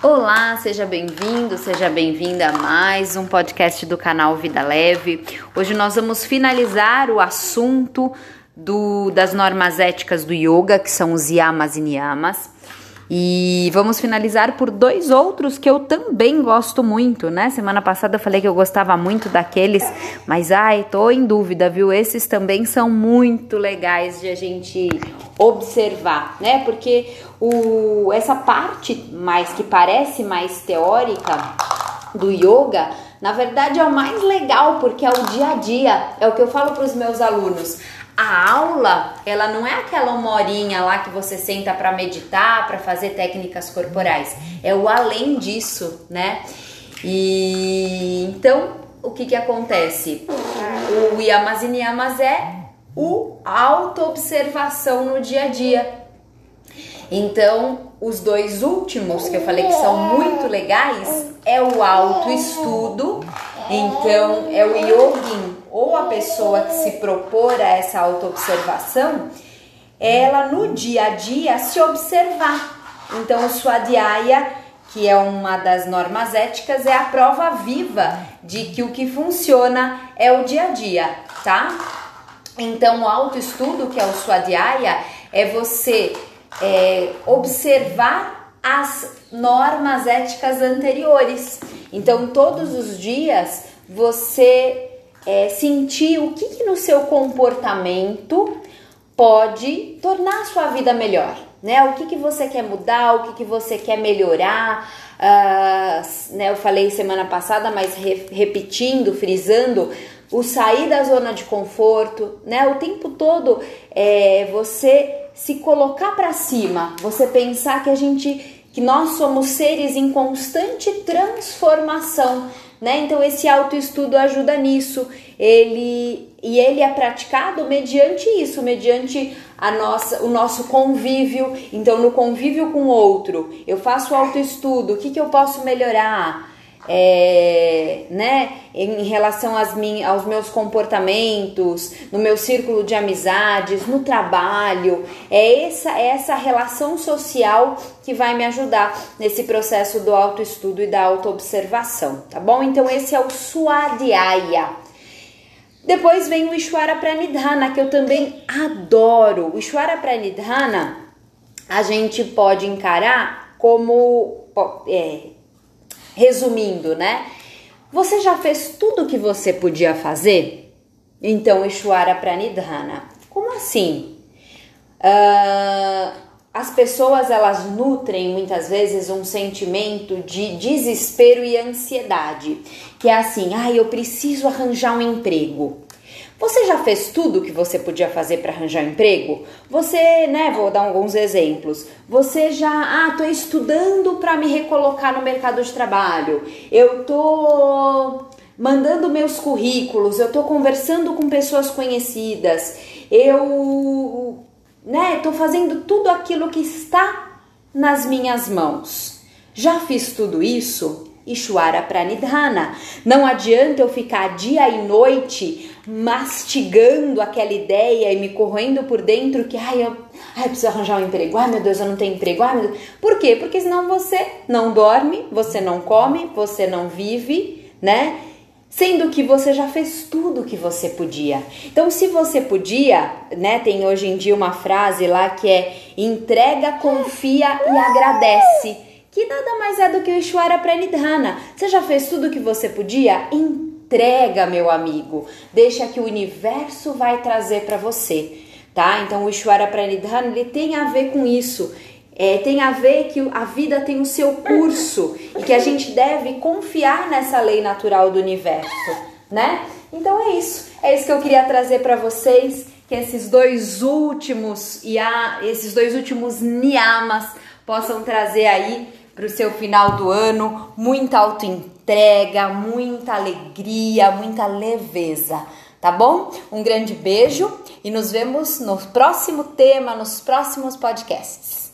Olá, seja bem-vindo, seja bem-vinda a mais um podcast do canal Vida Leve. Hoje nós vamos finalizar o assunto do, das normas éticas do yoga, que são os yamas e niyamas. E vamos finalizar por dois outros que eu também gosto muito, né? Semana passada eu falei que eu gostava muito daqueles, mas ai, tô em dúvida, viu? Esses também são muito legais de a gente observar, né? Porque o, essa parte mais que parece mais teórica do yoga, na verdade é o mais legal, porque é o dia a dia, é o que eu falo para os meus alunos a aula, ela não é aquela uma horinha lá que você senta para meditar, para fazer técnicas corporais. É o além disso, né? E então, o que que acontece? O Yamas e Niyamas é o auto-observação no dia a dia. Então, os dois últimos que eu falei que são muito legais é o autoestudo. Então, é o yogin ou a pessoa que se propor a essa autoobservação, ela no dia a dia se observar. Então, o Swadhyaya, que é uma das normas éticas, é a prova viva de que o que funciona é o dia a dia, tá? Então, o autoestudo, que é o Swadhyaya, é você é, observar as normas éticas anteriores. Então, todos os dias você é, sentir o que, que no seu comportamento pode tornar a sua vida melhor, né? O que, que você quer mudar, o que, que você quer melhorar. Uh, né, eu falei semana passada, mas re, repetindo, frisando, o sair da zona de conforto, né? O tempo todo é você se colocar para cima, você pensar que a gente que nós somos seres em constante transformação, né? Então esse autoestudo ajuda nisso. Ele e ele é praticado mediante isso, mediante a nossa, o nosso convívio. Então no convívio com o outro, eu faço autoestudo, o que, que eu posso melhorar? É, né, em relação às min, aos meus comportamentos, no meu círculo de amizades, no trabalho. É essa, é essa relação social que vai me ajudar nesse processo do autoestudo e da autoobservação, tá bom? Então, esse é o Swadhyaya. Depois vem o Ishwara Pranidhana, que eu também adoro. O Ishwara Pranidhana a gente pode encarar como. É, Resumindo, né? Você já fez tudo o que você podia fazer? Então, Ishwara Pranidhana. Como assim? Uh, as pessoas elas nutrem muitas vezes um sentimento de desespero e ansiedade, que é assim: ah, eu preciso arranjar um emprego. Você já fez tudo o que você podia fazer para arranjar um emprego? Você, né, vou dar alguns exemplos. Você já, ah, tô estudando para me recolocar no mercado de trabalho. Eu tô mandando meus currículos, eu tô conversando com pessoas conhecidas. Eu, né, tô fazendo tudo aquilo que está nas minhas mãos. Já fiz tudo isso? Ishwara Pranidhana. Não adianta eu ficar dia e noite mastigando aquela ideia e me corroendo por dentro que ai, eu, ai, eu preciso arranjar um emprego. Ai, meu Deus, eu não tenho emprego. Ai, meu Deus. Por quê? Porque senão você não dorme, você não come, você não vive, né? Sendo que você já fez tudo o que você podia. Então, se você podia, né? Tem hoje em dia uma frase lá que é entrega, confia e agradece que nada mais é do que o Ishwara Pranidhana. Você já fez tudo o que você podia? Entrega, meu amigo. Deixa que o universo vai trazer para você, tá? Então o Ishwara Pranidhana ele tem a ver com isso. É, tem a ver que a vida tem o seu curso e que a gente deve confiar nessa lei natural do universo, né? Então é isso. É isso que eu queria trazer para vocês, que esses dois últimos e esses dois últimos niyamas possam trazer aí para o seu final do ano muita autoentrega, muita alegria, muita leveza, tá bom? Um grande beijo e nos vemos no próximo tema, nos próximos podcasts.